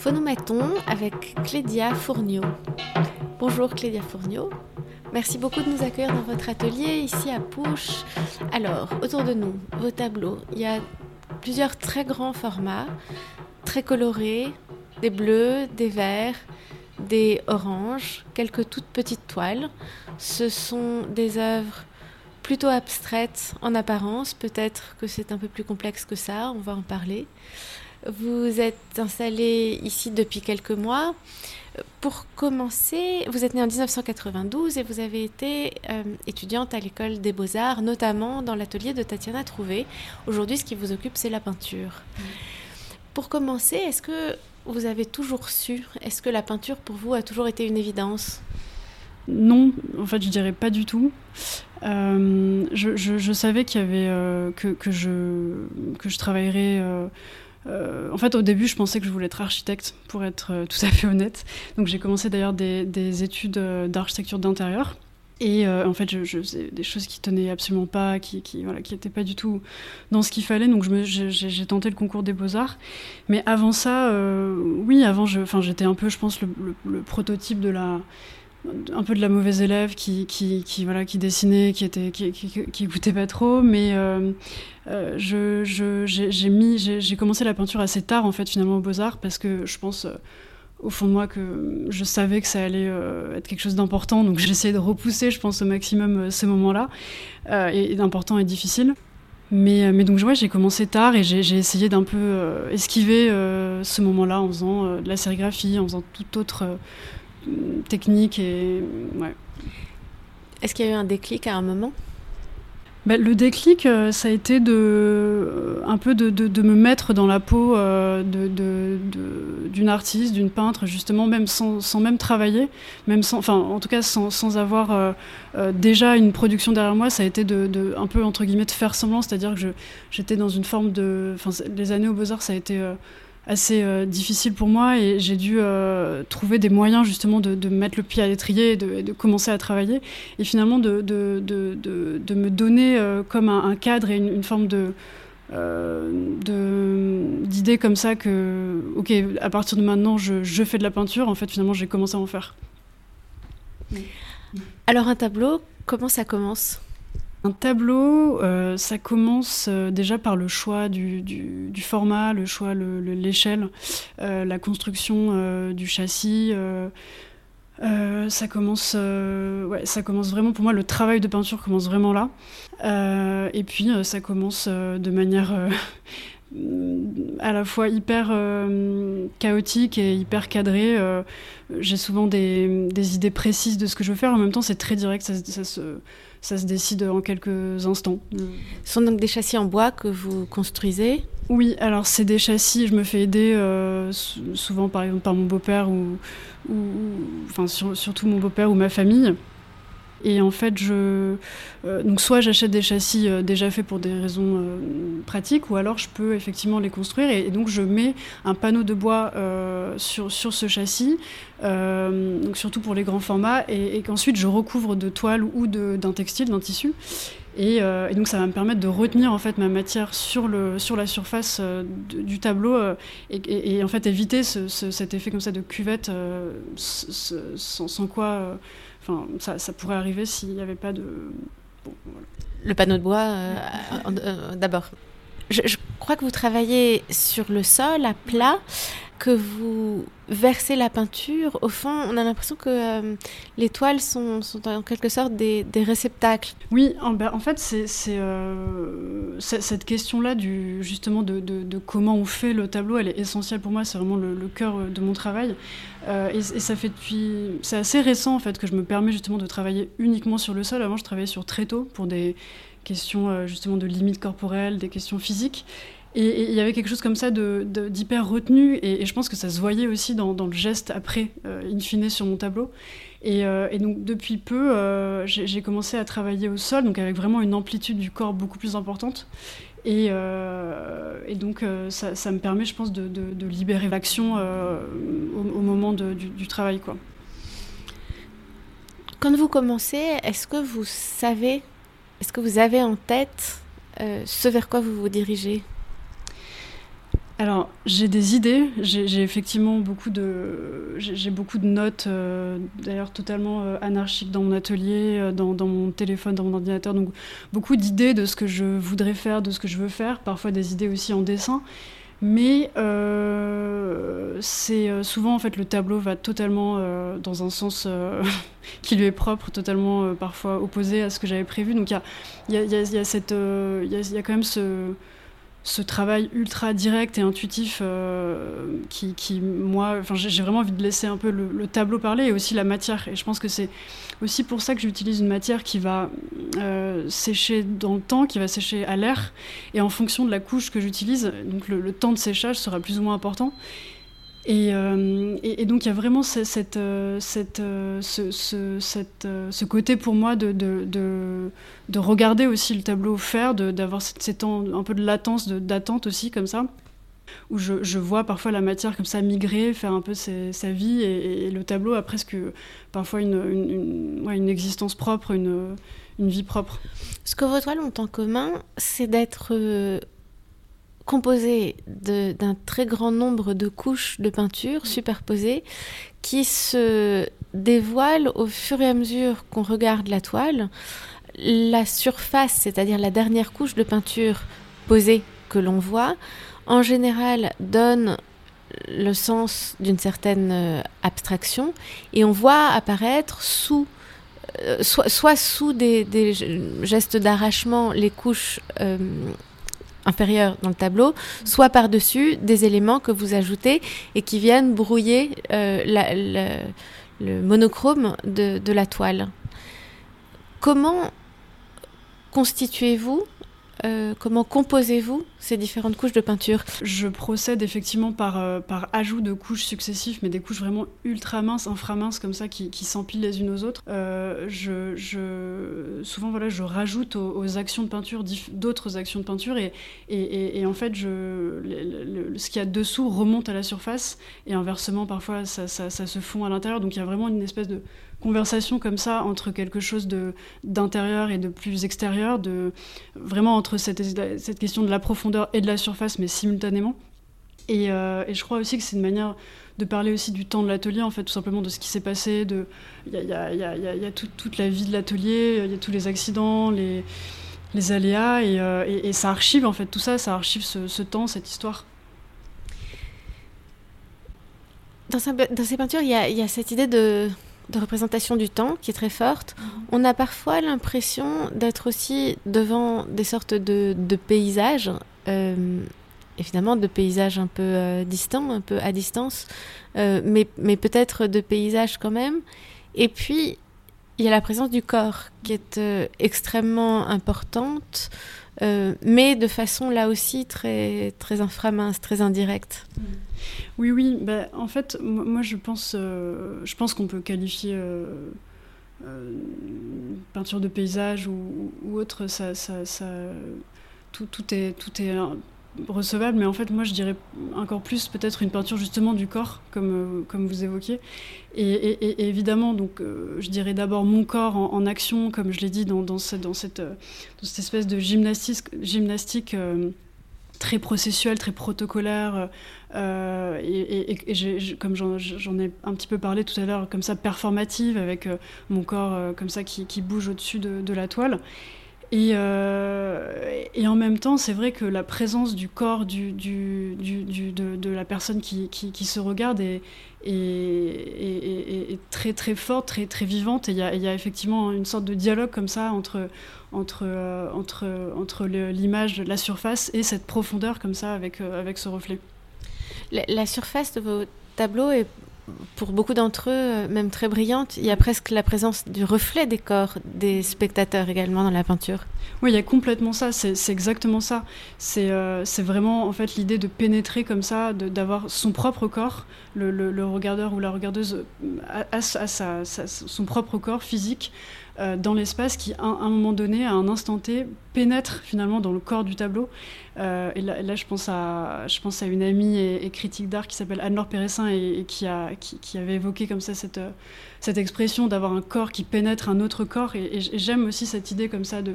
Phonomaton avec Clédia Fourniot. Bonjour Clédia Fourniot. Merci beaucoup de nous accueillir dans votre atelier ici à Pouche. Alors, autour de nous, vos tableaux. Il y a plusieurs très grands formats, très colorés, des bleus, des verts, des oranges, quelques toutes petites toiles. Ce sont des œuvres plutôt abstraites en apparence, peut-être que c'est un peu plus complexe que ça, on va en parler. Vous êtes installé ici depuis quelques mois. Pour commencer, vous êtes né en 1992 et vous avez été euh, étudiante à l'école des beaux-arts, notamment dans l'atelier de Tatiana Trouvé. Aujourd'hui, ce qui vous occupe, c'est la peinture. Pour commencer, est-ce que vous avez toujours su Est-ce que la peinture, pour vous, a toujours été une évidence? Non, en fait, je dirais pas du tout. Euh, je, savais qu'il y avait euh, que, que, je, que je travaillerais euh, en fait, au début, je pensais que je voulais être architecte, pour être euh, tout à fait honnête. Donc, j'ai commencé d'ailleurs des, études euh, d'architecture d'intérieur. Et en fait, je, faisais des choses qui tenaient absolument pas, qui, voilà, qui n'étaient pas du tout dans ce qu'il fallait. Donc, j'ai tenté le concours des beaux-arts. Mais avant ça, oui, avant, j'étais un peu, je pense, le prototype de la un peu de la mauvaise élève qui, qui, qui voilà, qui dessinait, qui, était, qui, qui, écoutait pas trop. Mais euh, euh, je, j'ai, mis, j'ai, commencé la peinture assez tard, en fait, finalement, aux Beaux-Arts, parce que je pense, euh, au fond de moi, que je savais que ça allait être quelque chose d'important. Donc j'essayais de repousser, je pense, au maximum ce moment-là, et, d'important et difficile. Mais, mais, donc ouais, j'ai commencé tard et j'ai essayé d'un peu esquiver ce moment-là en faisant de la sérigraphie, en faisant tout autre technique et ouais. Est-ce qu'il y a eu un déclic à un moment? Bah, le déclic, euh, ça a été de, euh, un peu de, de, me mettre dans la peau euh, d'une artiste, d'une peintre, justement, même sans, sans, même travailler, même sans, enfin, en tout cas sans, sans avoir déjà une production derrière moi, ça a été de, un peu, entre guillemets, de faire semblant, c'est-à-dire que j'étais dans une forme de... Enfin, les années aux Beaux-Arts, ça a été assez euh, difficile pour moi et j'ai dû euh, trouver des moyens justement de, mettre le pied à l'étrier et de, commencer à travailler. Et finalement de, de me donner euh, comme un, cadre et une, forme de d'idée comme ça que ok à partir de maintenant je, je fais de la peinture en fait finalement j'ai commencé à en faire. Alors un tableau comment ça commence? Un tableau, euh, ça commence euh, déjà par le choix du, format, le choix, l'échelle, euh, la construction du châssis. ça commence, ça commence vraiment pour moi. Le travail de peinture commence vraiment là. et puis ça commence de manière à la fois hyper chaotique et hyper cadrée. J'ai souvent des, idées précises de ce que je veux faire. En même temps, c'est très direct. Ça se décide en quelques instants. Ce sont donc des châssis en bois que vous construisez Oui, alors c'est des châssis, je me fais aider euh, souvent par exemple par mon beau-père ou, ou, enfin surtout mon beau-père ou ma famille. Et en fait, je, euh, donc soit j'achète des châssis euh, déjà faits pour des raisons euh, pratiques, ou alors je peux effectivement les construire. Et, donc je mets un panneau de bois sur, sur ce châssis, donc surtout pour les grands formats, et, qu'ensuite je recouvre de toile ou d'un textile, d'un tissu. Et, donc ça va me permettre de retenir en fait ma matière sur, le, sur la surface du tableau et, en fait éviter cet effet comme ça de cuvette sans, sans, quoi Enfin, ça, pourrait arriver s'il n'y avait pas de. Le panneau de bois, euh, d'abord. Je, crois que vous travaillez sur le sol, à plat que vous versez la peinture, au fond, on a l'impression que euh, les toiles sont, en quelque sorte des, réceptacles. Oui, en, ben, en fait, euh, cette question-là, justement, de, comment on fait le tableau, elle est essentielle pour moi, c'est vraiment le, cœur euh, de mon travail. et, et, ça fait depuis. C'est assez récent, en fait, que je me permets justement de travailler uniquement sur le sol. Avant, je travaillais sur tréteau pour des questions, justement, de limites corporelles, des questions physiques. Et il y avait quelque chose comme ça d'hyper retenu, et, je pense que ça se voyait aussi dans, le geste après, euh, in fine, sur mon tableau. Et, euh, donc depuis peu, euh, j'ai commencé à travailler au sol, donc avec vraiment une amplitude du corps beaucoup plus importante. Et, donc ça, me permet, je pense, de, libérer l'action au, moment du, travail. Quand vous commencez, est-ce que vous savez, est-ce que vous avez en tête ce vers quoi vous vous dirigez? Alors, j'ai des idées. J'ai effectivement beaucoup de, j'ai beaucoup de notes, euh, d'ailleurs totalement euh, anarchiques dans mon atelier, euh, dans, mon téléphone, dans mon ordinateur. Donc, beaucoup d'idées de ce que je voudrais faire, de ce que je veux faire. Parfois des idées aussi en dessin. Mais c'est souvent en fait le tableau va totalement dans un sens qui lui est propre, totalement parfois opposé à ce que j'avais prévu. Donc il y a quand même ce ce travail ultra direct et intuitif euh, qui, moi, j'ai vraiment envie de laisser un peu le, tableau parler et aussi la matière. Et je pense que c'est aussi pour ça que j'utilise une matière qui va euh, sécher dans le temps, qui va sécher à l'air. Et en fonction de la couche que j'utilise, donc le, temps de séchage sera plus ou moins important. Euh, et, donc il y a vraiment cette, euh, euh, ce, côté pour moi de, de, de, de, regarder aussi le tableau faire, d'avoir un peu de latence, d'attente aussi comme ça, où je, vois parfois la matière comme ça migrer, faire un peu sa vie, et, le tableau a presque parfois une, une, existence propre, une vie propre. Ce que vos toiles ont en commun, c'est d'être composé d'un très grand nombre de couches de peinture superposées qui se dévoilent au fur et à mesure qu'on regarde la toile. La surface, c'est-à-dire la dernière couche de peinture posée que l'on voit, en général donne le sens d'une certaine euh, abstraction et on voit apparaître sous euh, soit, soit, sous des, des gestes d'arrachement les couches euh, inférieur dans le tableau, soit par-dessus des éléments que vous ajoutez et qui viennent brouiller euh, le monochrome de la toile. Comment constituez-vous euh, comment composez-vous ces différentes couches de peinture? Je procède effectivement par, euh, par ajout de couches successives, mais des couches vraiment ultra minces, inframinces comme ça, qui, s'empilent les unes aux autres. Euh, je, souvent, voilà, je rajoute aux, actions de peinture d'autres actions de peinture, et, et, en fait, ce qu'il y a dessous remonte à la surface, et inversement, parfois, ça, ça se fond à l'intérieur. Donc il y a vraiment une espèce de conversation comme ça entre quelque chose d'intérieur et de plus extérieur, de, vraiment entre cette, cette question de la profondeur et de la surface, mais simultanément. Et, euh, et je crois aussi que c'est une manière de parler aussi du temps de l'atelier, en fait, tout simplement de ce qui s'est passé. Il y a, y a, y y a tout, toute la vie de l'atelier, il y a tous les accidents, les, les aléas, et, euh, et, ça archive, en fait, tout ça, ça archive ce, temps, cette histoire. Dans, dans ces peintures, il y a, cette idée de, de représentation du temps qui est très forte. Mmh. On a parfois l'impression d'être aussi devant des sortes de, de paysages, euh, évidemment de paysages un peu euh, distants, un peu à distance, euh, mais, mais peut-être de paysages quand même. Et puis, il y a la présence du corps qui est euh, extrêmement importante. Euh, mais de façon là aussi très, très inframince, très indirecte. Oui, oui. Bah, en fait, moi je pense, euh, je pense qu'on peut qualifier euh, peinture de paysage ou, autre, ça, ça, tout, tout, est, tout est recevable, mais en fait, moi, je dirais encore plus peut-être une peinture justement du corps, comme, euh, comme vous évoquiez. Et, évidemment, donc, euh, je dirais d'abord mon corps en, action, comme je l'ai dit, dans, dans, cette, dans, cette, cette espèce de gymnastique, gymnastique euh, très processuelle, très protocolaire, euh, et, comme j'en ai un petit peu parlé tout à l'heure, comme ça performative, avec euh, mon corps euh, comme ça qui, bouge au-dessus de, de, la toile. Et, euh, et, en même temps, c'est vrai que la présence du corps de, la personne qui, se regarde est, très très forte, très, très vivante. Et il y, a effectivement une sorte de dialogue comme ça entre, entre, euh, l'image, la surface et cette profondeur comme ça avec, euh, avec ce reflet. La surface de vos tableaux est pour beaucoup d'entre eux, euh, même très brillante, il y a presque la présence du reflet des corps des spectateurs également dans la peinture. Oui, il y a complètement ça, c'est exactement ça. C'est euh, vraiment en fait l'idée de pénétrer comme ça, d'avoir son propre corps, le, regardeur ou la regardeuse a, a, sa, son propre corps physique euh, dans l'espace qui, à un moment donné, à un instant T, pénètre finalement dans le corps du tableau. Euh, et, là, je pense à, je pense à une amie et, critique d'art qui s'appelle Anne-Laure Péressin et, qui, a, qui, avait évoqué comme ça cette, cette expression d'avoir un corps qui pénètre un autre corps. Et, j'aime aussi cette idée comme ça de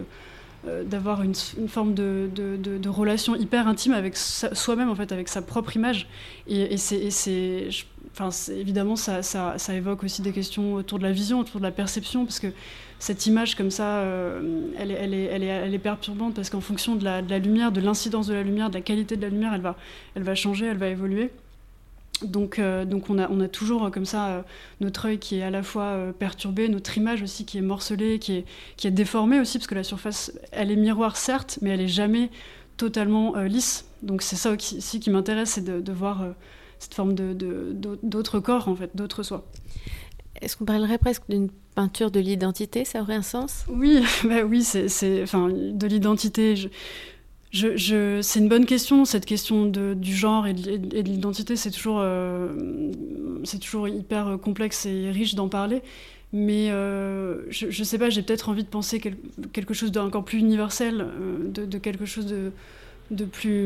d'avoir une, forme de, de, relation hyper intime avec soi-même, en fait, avec sa propre image. Et, c'est, enfin, évidemment, ça, évoque aussi des questions autour de la vision, autour de la perception, parce que cette image comme ça, euh, elle, est, perturbante parce qu'en fonction de la, lumière, de l'incidence de la lumière, de la qualité de la lumière, elle va, changer, elle va évoluer. Donc, euh, on, a, toujours euh, comme ça notre œil qui est à la fois perturbé, notre image aussi qui est morcelée, qui est, déformée aussi, parce que la surface, elle est miroir certes, mais elle est jamais totalement lisse. Donc c'est ça aussi qui m'intéresse, c'est de, voir cette forme de, corps, en fait, d'autre soi. Est-ce qu'on parlerait presque d'une peinture de l'identité? Ça aurait un sens? Oui, bah oui, c'est, enfin, de l'identité. Je, je, c'est une bonne question, cette question de, du genre et de, l'identité, c'est toujours, euh, c'est toujours hyper complexe et riche d'en parler. Mais euh, je, ne sais pas, j'ai peut-être envie de penser quelque chose d'encore plus universel, euh, de, de, quelque chose de, de plus,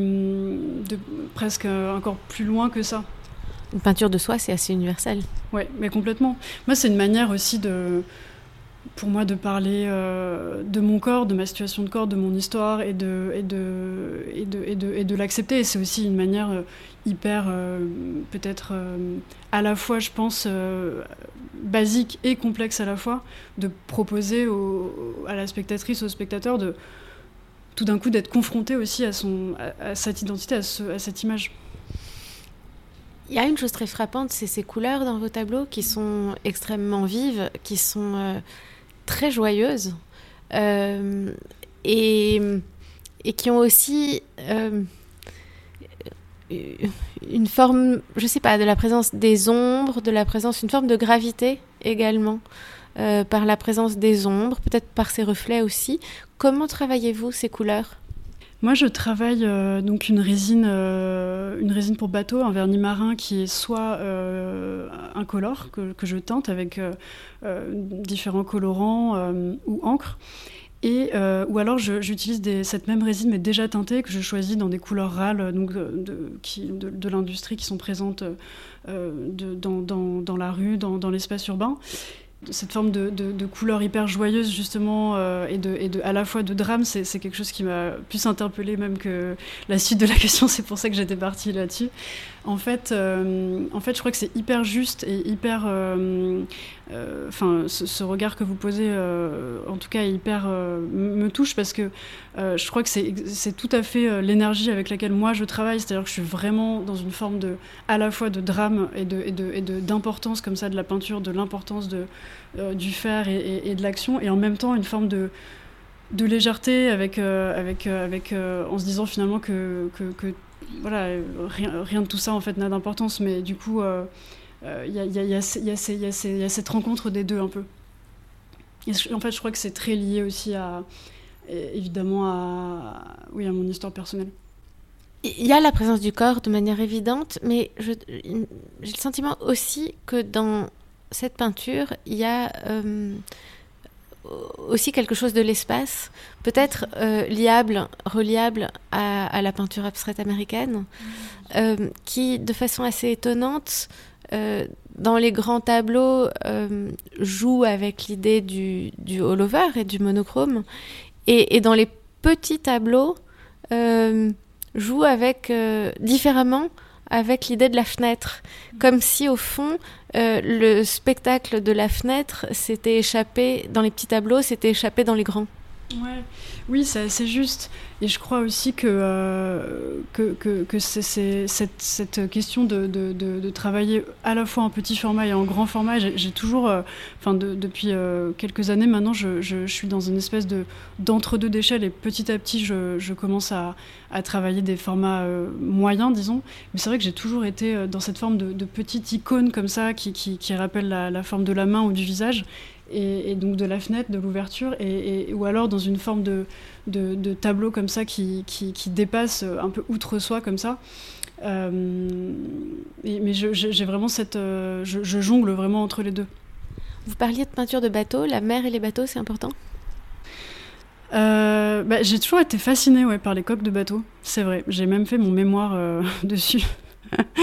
de presque encore plus loin que ça. Une peinture de soi, c'est assez universel. Oui, mais complètement. Moi, c'est une manière aussi de, pour moi, de parler euh, de mon corps, de ma situation de corps, de mon histoire et de, et de, et de, et de, et de l'accepter. Et c'est aussi une manière euh, hyper, euh, peut-être, à la fois, je pense, basique et complexe à la fois, de proposer à la spectatrice, au spectateur, de tout d'un coup d'être confronté aussi à, son, à, cette identité, à, ce, à cette image. Il y a une chose très frappante, c'est ces couleurs dans vos tableaux qui sont extrêmement vives, qui sont euh, très joyeuses euh, et, qui ont aussi euh, une forme, je sais pas, de la présence des ombres, de la présence, une forme de gravité également. Par la présence des ombres, peut-être par ces reflets aussi. Comment travaillez-vous ces couleurs? Moi, je travaille euh, donc une résine, euh, une résine pour bateau, un vernis marin qui est soit euh, incolore que, je teinte avec différents colorants ou encre, et ou alors j'utilise cette même résine mais déjà teintée que je choisis dans des couleurs râles donc de, de, l'industrie qui sont présentes dans, dans, la rue, dans l'espace urbain cette forme de, couleur hyper joyeuse justement euh, et, à la fois de drame, c'est quelque chose qui m'a plus interpellée même que la suite de la question. C'est pour ça que j'étais partie là-dessus. En fait, euh, en fait, je crois que c'est hyper juste et hyper. Euh, enfin, ce, regard que vous posez, en tout cas, hyper me touche parce que je crois que c'est tout à fait l'énergie avec laquelle moi je travaille. C'est-à-dire que je suis vraiment dans une forme de, à la fois de drame et d'importance comme ça de la peinture, de l'importance de du faire et, de l'action, et en même temps une forme de, légèreté avec, euh, avec, euh, avec, en se disant finalement que, voilà, rien, rien, de tout ça en fait n'a d'importance, mais du coup, il y a, cette rencontre des deux un peu. En fait, je crois que c'est très lié aussi à, évidemment, à, oui, à mon histoire personnelle. Il y a la présence du corps de manière évidente, mais j'ai le sentiment aussi que dans cette peinture, il y a euh, aussi quelque chose de l'espace, peut-être euh, liable, reliable à, la peinture abstraite américaine, euh, qui, de façon assez étonnante, dans les grands tableaux, joue avec l'idée du, du all-over et du monochrome, et, et, dans les petits tableaux, joue avec différemment avec l'idée de la fenêtre, comme si au fond euh, le spectacle de la fenêtre s'était échappé dans les petits tableaux, s'était échappé dans les grands. Ouais. Oui, c'est juste. Et je crois aussi que, euh, que, que, que cette, question de, de, de, travailler à la fois en petit format et en grand format. J'ai toujours, euh, enfin depuis quelques années maintenant, je, je, suis dans une espèce d'entre-deux d'échelle et petit à petit, je, je commence à, à, travailler des formats moyens, disons. Mais c'est vrai que j'ai toujours été dans cette forme de, petite icône comme ça qui, qui, rappelle la, forme de la main ou du visage et, donc de la fenêtre, de l'ouverture, et, ou alors dans une forme de, de, tableau comme ça qui, qui, dépasse un peu outre soi comme ça. Euh, mais j'ai vraiment cette... Euh, je, jongle vraiment entre les deux. Vous parliez de peinture de bateau, la mer et les bateaux, c'est important? Euh, bah, J'ai toujours été fascinée ouais, par les coques de bateau, c'est vrai. J'ai même fait mon mémoire dessus.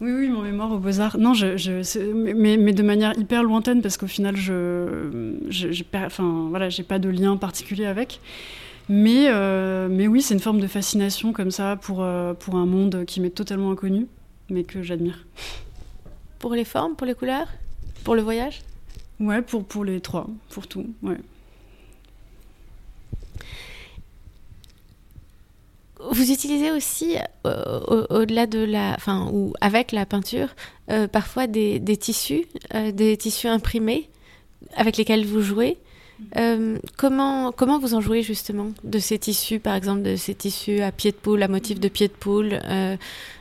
oui, oui, mon mémoire aux Beaux-Arts. Non, je, je mais, mais, de manière hyper lointaine parce qu'au final, je, je, enfin, voilà, pas de lien particulier avec. Mais, mais oui, c'est une forme de fascination comme ça pour, pour un monde qui m'est totalement inconnu, mais que j'admire. Pour les formes, pour les couleurs? Pour le voyage? Ouais, pour, pour les trois, pour tout, ouais. Vous utilisez aussi, euh, au-delà de la, enfin, ou avec la peinture, euh, parfois des, tissus, euh, des tissus imprimés avec lesquels vous jouez. comment, comment vous en jouez justement de ces tissus, par exemple de ces tissus à pied de poule, à motif de pied de poule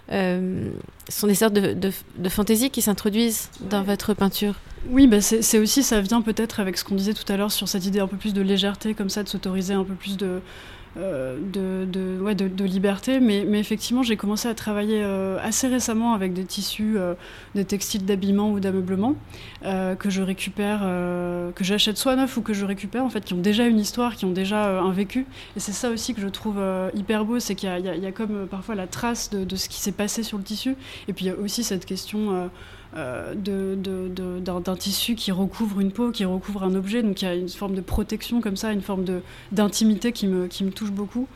Ce sont des sortes de, de, fantaisies qui s'introduisent dans votre peinture. Oui, bah c'est aussi, ça vient peut-être avec ce qu'on disait tout à l'heure sur cette idée un peu plus de légèreté, comme ça, de s'autoriser un peu plus de, euh, de, ouais, de, liberté. Mais, mais effectivement, j'ai commencé à travailler euh, assez récemment avec des tissus, euh, des textiles d'habillement ou d'ameublement que je récupère, que j'achète soit neuf ou que je récupère, en fait, qui ont déjà une histoire, qui ont déjà un vécu. Et c'est ça aussi que je trouve hyper beau, c'est qu'il y, y, a comme parfois la trace de, de ce qui s'est passé sur le tissu. Et puis il y a aussi cette question euh, d'un tissu qui recouvre une peau, qui recouvre un objet. Donc il y a une forme de protection comme ça, une forme d'intimité qui me, qui me touche beaucoup.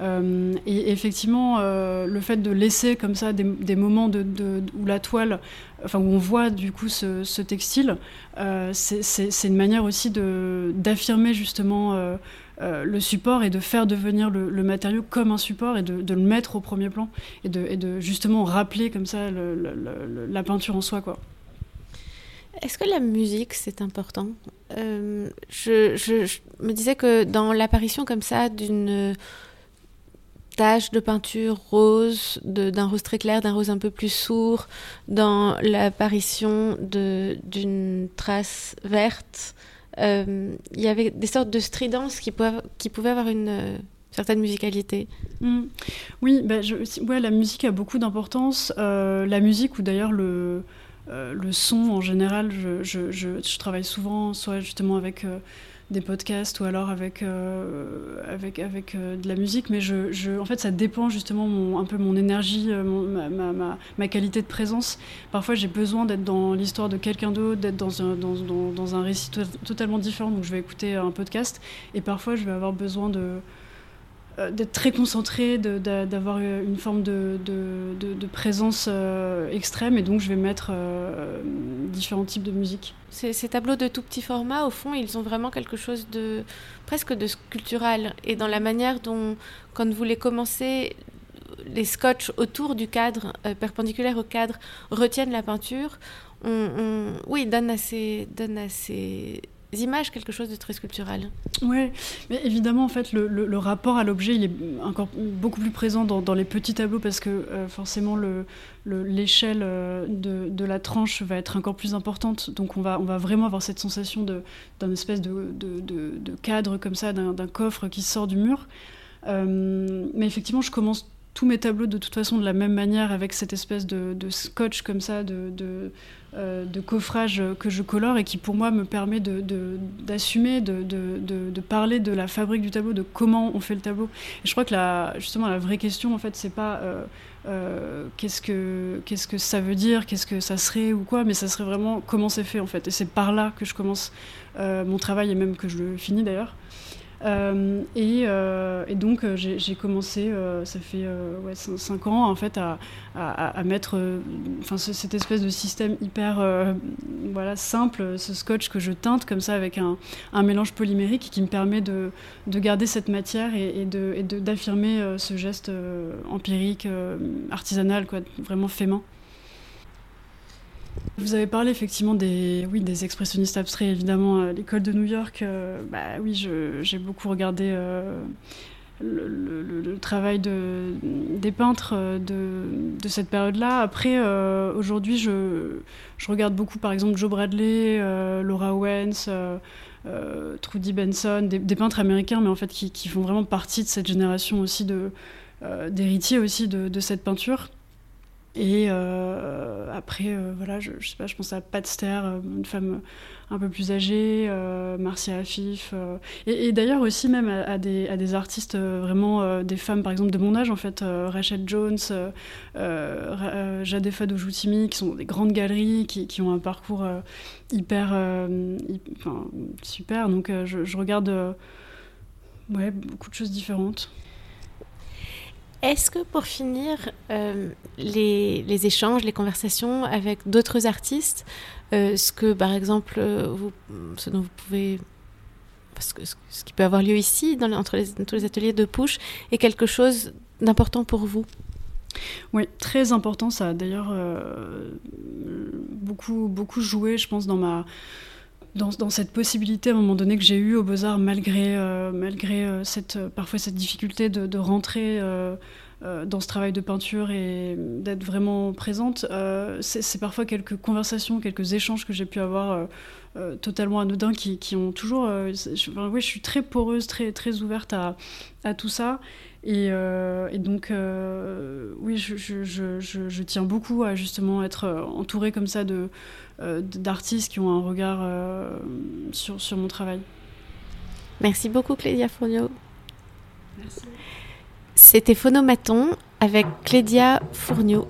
Euh, et effectivement, euh, le fait de laisser comme ça des, moments où la toile, enfin où on voit du coup ce, ce textile, c'est une manière aussi d'affirmer justement euh, le support et de faire devenir le, matériau comme un support et de, le mettre au premier plan et de, justement rappeler comme ça la peinture en soi. Est-ce que la musique, c'est important? Euh, je, me disais que dans l'apparition comme ça d'une tache de peinture rose, d'un rose très clair, d'un rose un peu plus sourd, dans l'apparition d'une trace verte, il y avait des sortes de stridences qui pouvaient, qui pouvaient avoir une euh, certaine musicalité. Mm. Oui, bah, ouais, la musique a beaucoup d'importance. Euh, la musique, ou d'ailleurs le, le son en général, je, je, je, travaille souvent, soit justement avec des podcasts ou alors avec, euh, avec, avec euh, de la musique, mais je, je, en fait, ça dépend justement mon, un peu mon énergie, euh, ma, ma, ma, qualité de présence. Parfois, j'ai besoin d'être dans l'histoire de quelqu'un d'autre, d'être dans un, dans, dans, un récit totalement différent, donc je vais écouter un podcast, et parfois, je vais avoir besoin de d'être très concentré, d'avoir une forme de, présence euh, extrême, et donc je vais mettre euh, différents types de musique. Ces, tableaux de tout petit format, au fond, ils ont vraiment quelque chose de presque de sculptural, et dans la manière dont, quand vous les commencez, les scotch autour du cadre, perpendiculaire au cadre, retiennent la peinture, on, oui, donne assez, donne assez images quelque chose de très sculptural. Oui, mais évidemment, en fait, le, rapport à l'objet, il est encore beaucoup plus présent dans, les petits tableaux parce que euh, forcément, l'échelle euh, de, la tranche va être encore plus importante. Donc, on va, vraiment avoir cette sensation d'un espèce de, cadre comme ça, d'un coffre qui sort du mur. Euh, mais effectivement, je commence tous mes tableaux de toute façon de la même manière avec cette espèce de, scotch comme ça, de, euh, de, coffrage que je colore et qui pour moi me permet d'assumer, de, de, parler de la fabrique du tableau, de comment on fait le tableau. Et je crois que la, justement la vraie question en fait c'est pas euh, euh, qu'est-ce que qu'est-ce que ça veut dire, qu'est-ce que ça serait ou quoi, mais ça serait vraiment comment c'est fait en fait. Et c'est par là que je commence mon travail et même que je le finis d'ailleurs. Euh, euh, et, donc euh, j'ai commencé, ça fait ouais, 5 ans en fait, à, mettre enfin, cette espèce de système hyper voilà, simple, ce scotch que je teinte comme ça avec un, mélange polymérique qui me permet de, de garder cette matière et, et d'affirmer ce geste empirique, artisanal, quoi, vraiment fait main. Vous avez parlé effectivement des, oui, des expressionnistes abstraits, évidemment, à l'école de New York. Euh, bah, oui, j'ai beaucoup regardé euh, le, travail de, des peintres euh, de, cette période-là. Après, aujourd'hui, je, regarde beaucoup, par exemple, Joe Bradley, Laura Owens, Trudy Benson, des, peintres américains, mais en fait qui, font vraiment partie de cette génération aussi de d'héritiers aussi de, cette peinture. Et euh, après, euh, voilà, je, sais pas, je pense à Pat Ster, euh, une femme un peu plus âgée, Marcia Afif, et, d'ailleurs aussi même à, des, artistes vraiment, des femmes par exemple de mon âge en fait, Rachel Jones, Jade Fadojoutimi, qui sont des grandes galeries, qui, ont un parcours hyper, super. Donc je, je regarde Ouais, beaucoup de choses différentes. Est-ce que pour finir, euh, les, échanges, les conversations avec d'autres artistes, euh, ce que par exemple, vous, ce dont vous pouvez parce que ce qui peut avoir lieu ici, dans entre les, tous les ateliers de push, est quelque chose d'important pour vous? Oui, très important. Ça a d'ailleurs euh, beaucoup, beaucoup joué, je pense, dans ma. Dans, cette possibilité à un moment donné que j'ai eue au Beaux-Arts, malgré, euh, malgré euh, cette, parfois cette difficulté de, rentrer dans ce travail de peinture et d'être vraiment présente, c'est parfois quelques conversations, quelques échanges que j'ai pu avoir totalement anodins qui, qui ont toujours. Je, oui, je suis très poreuse, très, très ouverte à, à tout ça. Euh, et, donc, euh, oui, je, je, je, je, tiens beaucoup à justement être euh, entourée comme ça de, d'artistes qui ont un regard sur, sur mon travail. Merci beaucoup, Clédia Fournio. Merci. C'était Phonomaton avec Clédia Fournio.